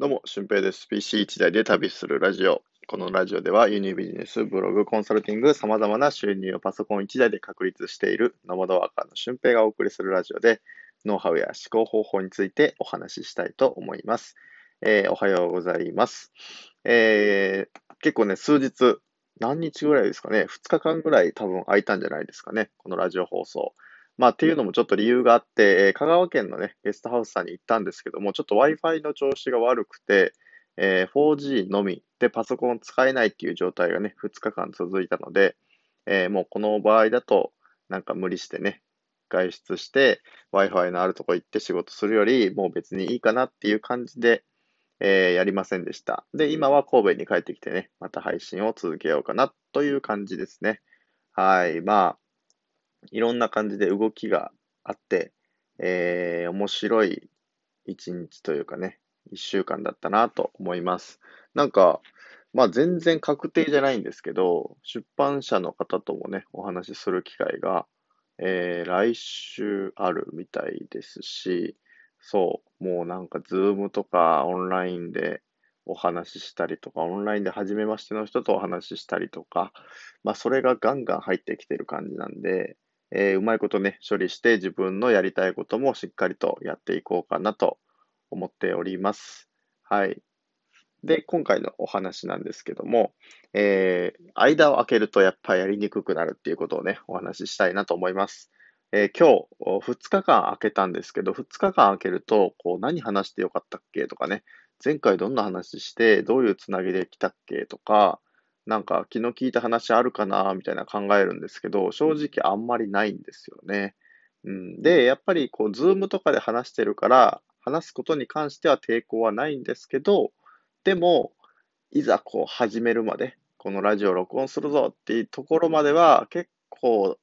どうも、俊平です。PC1 台で旅するラジオ。このラジオでは輸入ビジネス、ブログ、コンサルティング、様々な収入をパソコン1台で確立しているノマドワーカーの俊平がお送りするラジオで、ノウハウや思考方法についてお話ししたいと思います。えー、おはようございます。えー、結構ね、数日、何日ぐらいですかね、2日間ぐらい多分空いたんじゃないですかね、このラジオ放送。まあ、っていうのもちょっと理由があって、えー、香川県のね、ゲストハウスさんに行ったんですけども、ちょっと Wi-Fi の調子が悪くて、えー、4G のみでパソコン使えないっていう状態がね、2日間続いたので、えー、もうこの場合だと、なんか無理してね、外出して Wi-Fi のあるとこ行って仕事するより、もう別にいいかなっていう感じで、えー、やりませんでした。で、今は神戸に帰ってきてね、また配信を続けようかなという感じですね。はい。まあ、いろんな感じで動きがあって、えー、面白い一日というかね、一週間だったなと思います。なんか、まあ全然確定じゃないんですけど、出版社の方ともね、お話しする機会が、えー、来週あるみたいですし、そう、もうなんかズームとかオンラインでお話ししたりとか、オンラインで初めましての人とお話ししたりとか、まあそれがガンガン入ってきてる感じなんで、えー、うまいことね、処理して自分のやりたいこともしっかりとやっていこうかなと思っております。はい。で、今回のお話なんですけども、えー、間を空けるとやっぱやりにくくなるっていうことをね、お話ししたいなと思います。えー、今日、2日間空けたんですけど、2日間空けると、こう、何話してよかったっけとかね、前回どんな話して、どういうつなぎで来たっけとか、なんか気の利いた話あるかなみたいな考えるんですけど、正直あんまりないんですよね。うん、で、やっぱりこう、ズームとかで話してるから、話すことに関しては抵抗はないんですけど、でも、いざこう始めるまで、このラジオ録音するぞっていうところまでは結構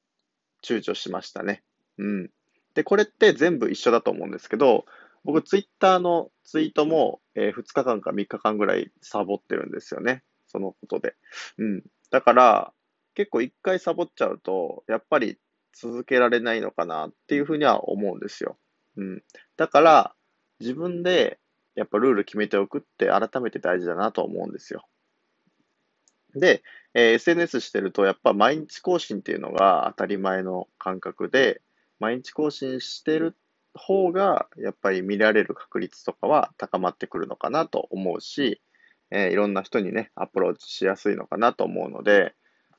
躊躇しましたね。うん。で、これって全部一緒だと思うんですけど、僕ツイッターのツイートも、えー、2日間か3日間ぐらいサボってるんですよね。そのことで。うん。だから、結構一回サボっちゃうと、やっぱり続けられないのかなっていうふうには思うんですよ。うん。だから、自分でやっぱルール決めておくって改めて大事だなと思うんですよ。で、えー、SNS してるとやっぱ毎日更新っていうのが当たり前の感覚で、毎日更新してる方がやっぱり見られる確率とかは高まってくるのかなと思うし、えー、いろんな人にね、アプローチしやすいのかなと思うので、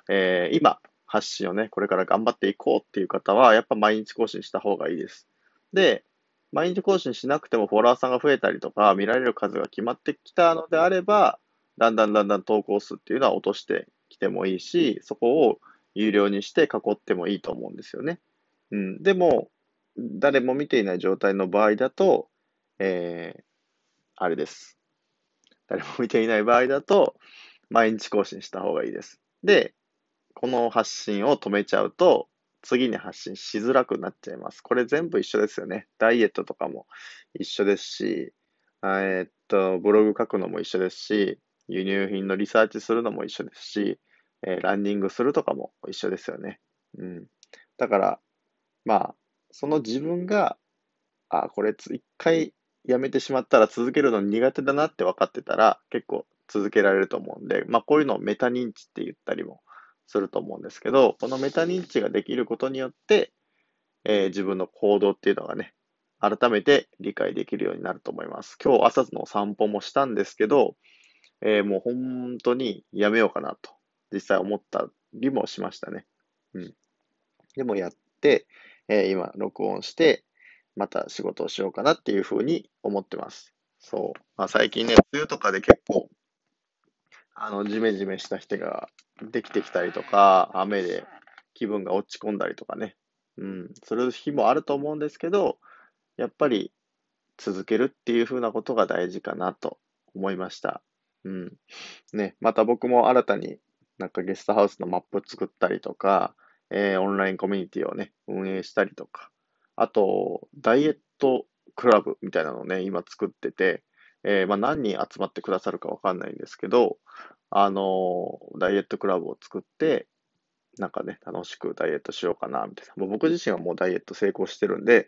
えー、今、発信をね、これから頑張っていこうっていう方は、やっぱ毎日更新した方がいいです。で、毎日更新しなくてもフォロワーさんが増えたりとか、見られる数が決まってきたのであれば、だんだんだんだん投稿数っていうのは落としてきてもいいし、そこを有料にして囲ってもいいと思うんですよね。うん。でも、誰も見ていない状態の場合だと、えー、あれです。誰も見ていない場合だと、毎日更新した方がいいです。で、この発信を止めちゃうと、次に発信しづらくなっちゃいます。これ全部一緒ですよね。ダイエットとかも一緒ですし、えー、っと、ブログ書くのも一緒ですし、輸入品のリサーチするのも一緒ですし、えー、ランニングするとかも一緒ですよね。うん。だから、まあ、その自分が、あ、これ一回やめてしまったら続けるの苦手だなって分かってたら結構続けられると思うんで、まあこういうのをメタ認知って言ったりもすると思うんですけど、このメタ認知ができることによって、えー、自分の行動っていうのがね、改めて理解できるようになると思います。今日朝の散歩もしたんですけど、えー、もう本当にやめようかなと実際思ったりもしましたね。うん。でもやって、えー、今録音して、また仕事をしようかなっていうふうに思ってます。そう。まあ、最近ね、梅雨とかで結構、あの、ジメジメした人ができてきたりとか、雨で気分が落ち込んだりとかね、うん、する日もあると思うんですけど、やっぱり続けるっていうふうなことが大事かなと思いました。うん。ね、また僕も新たになんかゲストハウスのマップ作ったりとか、えー、オンラインコミュニティをね、運営したりとか、あと、ダイエットクラブみたいなのをね、今作ってて、えー、まあ、何人集まってくださるかわかんないんですけど、あのー、ダイエットクラブを作って、なんかね、楽しくダイエットしようかな、みたいな。もう僕自身はもうダイエット成功してるんで、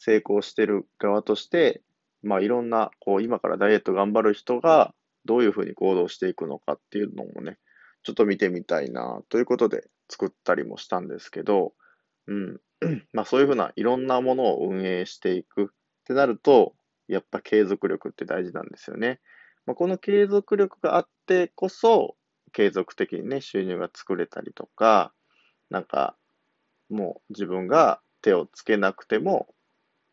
成功してる側として、まあいろんな、こう今からダイエット頑張る人がどういうふうに行動していくのかっていうのもね、ちょっと見てみたいなということで作ったりもしたんですけど、うん。まあそういうふうないろんなものを運営していくってなると、やっぱ継続力って大事なんですよね。まあ、この継続力があってこそ、継続的にね、収入が作れたりとか、なんか、もう自分が手をつけなくても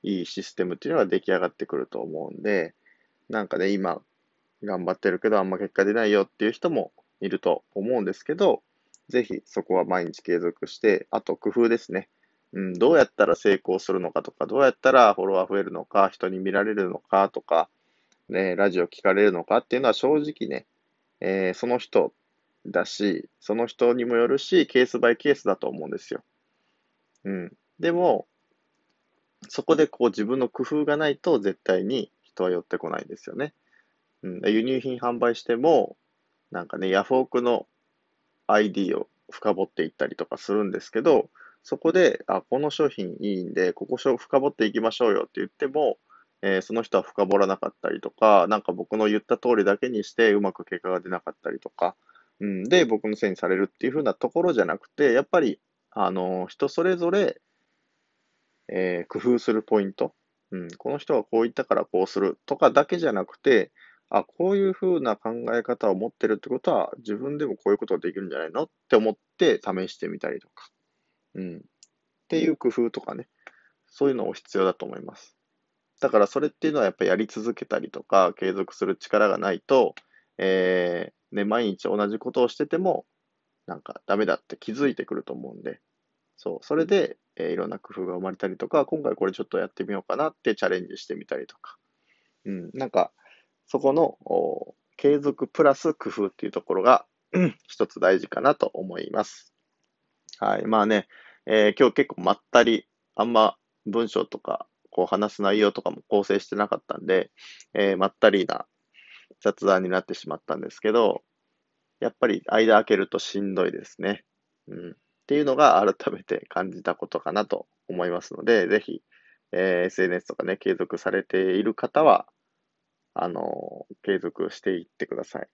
いいシステムっていうのが出来上がってくると思うんで、なんかね、今、頑張ってるけどあんま結果出ないよっていう人もいると思うんですけど、ぜひそこは毎日継続して、あと工夫ですね。うん、どうやったら成功するのかとか、どうやったらフォロワー増えるのか、人に見られるのかとか、ね、ラジオ聞かれるのかっていうのは正直ね、えー、その人だし、その人にもよるし、ケースバイケースだと思うんですよ。うん。でも、そこでこう自分の工夫がないと絶対に人は寄ってこないんですよね。うん、輸入品販売しても、なんかね、ヤフオクの ID を深掘っていったりとかするんですけど、そこで、あ、この商品いいんで、ここ深掘っていきましょうよって言っても、えー、その人は深掘らなかったりとか、なんか僕の言った通りだけにしてうまく結果が出なかったりとか、うん、で、僕のせいにされるっていう風なところじゃなくて、やっぱり、あの、人それぞれ、えー、工夫するポイント、うん、この人はこう言ったからこうするとかだけじゃなくて、あ、こういう風な考え方を持ってるってことは、自分でもこういうことができるんじゃないのって思って試してみたりとか、うん。っていう工夫とかね、そういうのを必要だと思います。だからそれっていうのはやっぱりやり続けたりとか、継続する力がないと、えー、ね、毎日同じことをしてても、なんかダメだって気づいてくると思うんで、そう、それで、えー、いろんな工夫が生まれたりとか、今回これちょっとやってみようかなってチャレンジしてみたりとか、うん、なんか、そこの継続プラス工夫っていうところが、一つ大事かなと思います。はい。まあね、えー、今日結構まったり、あんま文章とか、こう話す内容とかも構成してなかったんで、えー、まったりな雑談になってしまったんですけど、やっぱり間開けるとしんどいですね。うん。っていうのが改めて感じたことかなと思いますので、ぜひ、えー、SNS とかね、継続されている方は、あのー、継続していってください。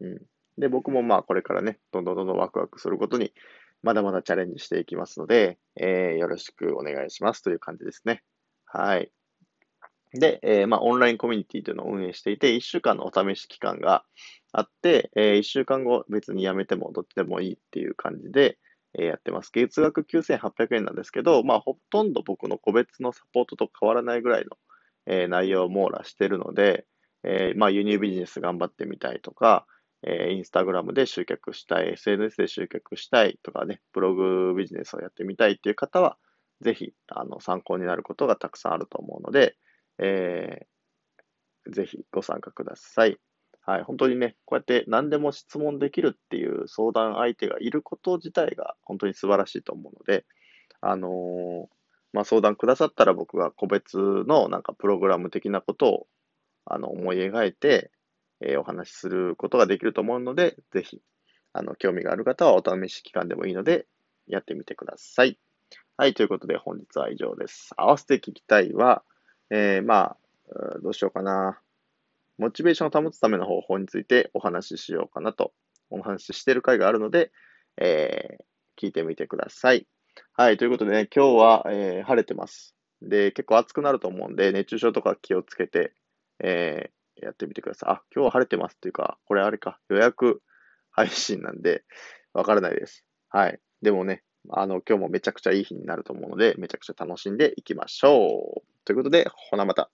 うん。で、僕もまあこれからね、どんどんどんどんワクワクすることにまだまだチャレンジしていきますので、えー、よろしくお願いしますという感じですね。はい。で、えー、まあ、オンラインコミュニティというのを運営していて、1週間のお試し期間があって、えー、1週間後別に辞めてもどっちでもいいっていう感じで、えー、やってます。月額9800円なんですけど、まあ、ほとんど僕の個別のサポートと変わらないぐらいの、えー、内容を網羅しているので、えー、まあ、輸入ビジネス頑張ってみたいとか、えー、インスタグラムで集客したい、SNS で集客したいとかね、ブログビジネスをやってみたいっていう方は、ぜひ、あの、参考になることがたくさんあると思うので、えー、ぜひご参加ください。はい、本当にね、こうやって何でも質問できるっていう相談相手がいること自体が本当に素晴らしいと思うので、あのー、まあ、相談くださったら僕が個別のなんかプログラム的なことをあの思い描いて、えー、お話しすることができると思うので、ぜひ、あの、興味がある方はお試し期間でもいいので、やってみてください。はい、ということで本日は以上です。合わせて聞きたいは、えー、まあ、どうしようかな。モチベーションを保つための方法についてお話ししようかなと、お話ししてる回があるので、えー、聞いてみてください。はい、ということでね、今日は、えー、晴れてます。で、結構暑くなると思うんで、熱中症とか気をつけて、えやってみてください。あ、今日は晴れてますっていうか、これあれか、予約配信なんで、わからないです。はい。でもね、あの、今日もめちゃくちゃいい日になると思うので、めちゃくちゃ楽しんでいきましょう。ということで、ほなまた。